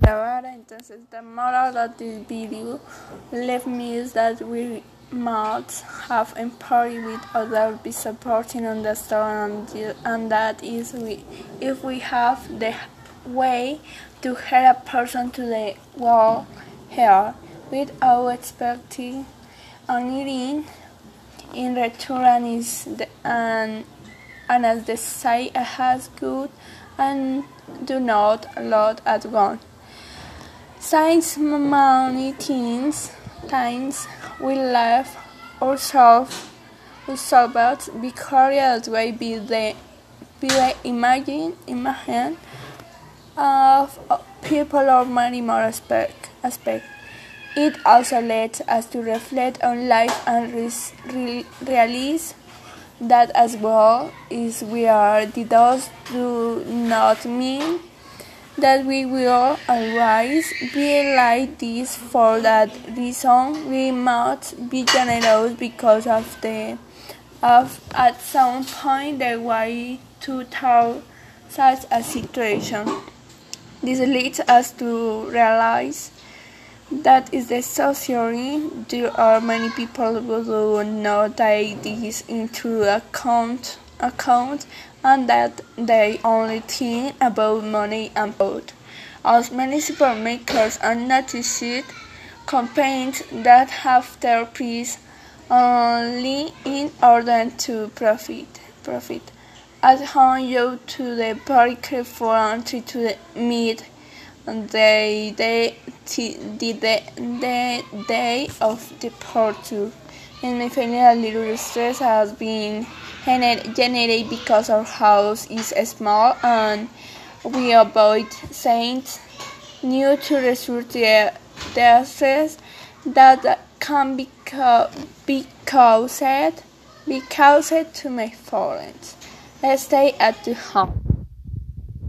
Vara, entonces the moral of this video left me is that we must have empathy with others, be supporting, understand, and, and that is we if we have the way to help a person to the wall here without expecting anything in return is the, and and as the say has good and do not load at once. Since many things, times we left ourselves ourselves because we be the be the imagine imagine of people of many more aspect aspect. It also lets us to reflect on life and re realize that as well is we are the does do not mean that we will always be like this for that reason. We must be generous because of the of at some point the way to tell such a situation. This leads us to realize that is the theory. there are many people who do not take this into account account and that they only think about money and food. As many supermarkets are noticed campaigns that have their price only in order to profit. Profit. At home, you to the bakery for entry to the meat. They, they, the, the, the day of departure. And my family a little stress has been generated because our house is small and we avoid saints new to resources that can be, be caused, be caused to my friends. Stay at the home.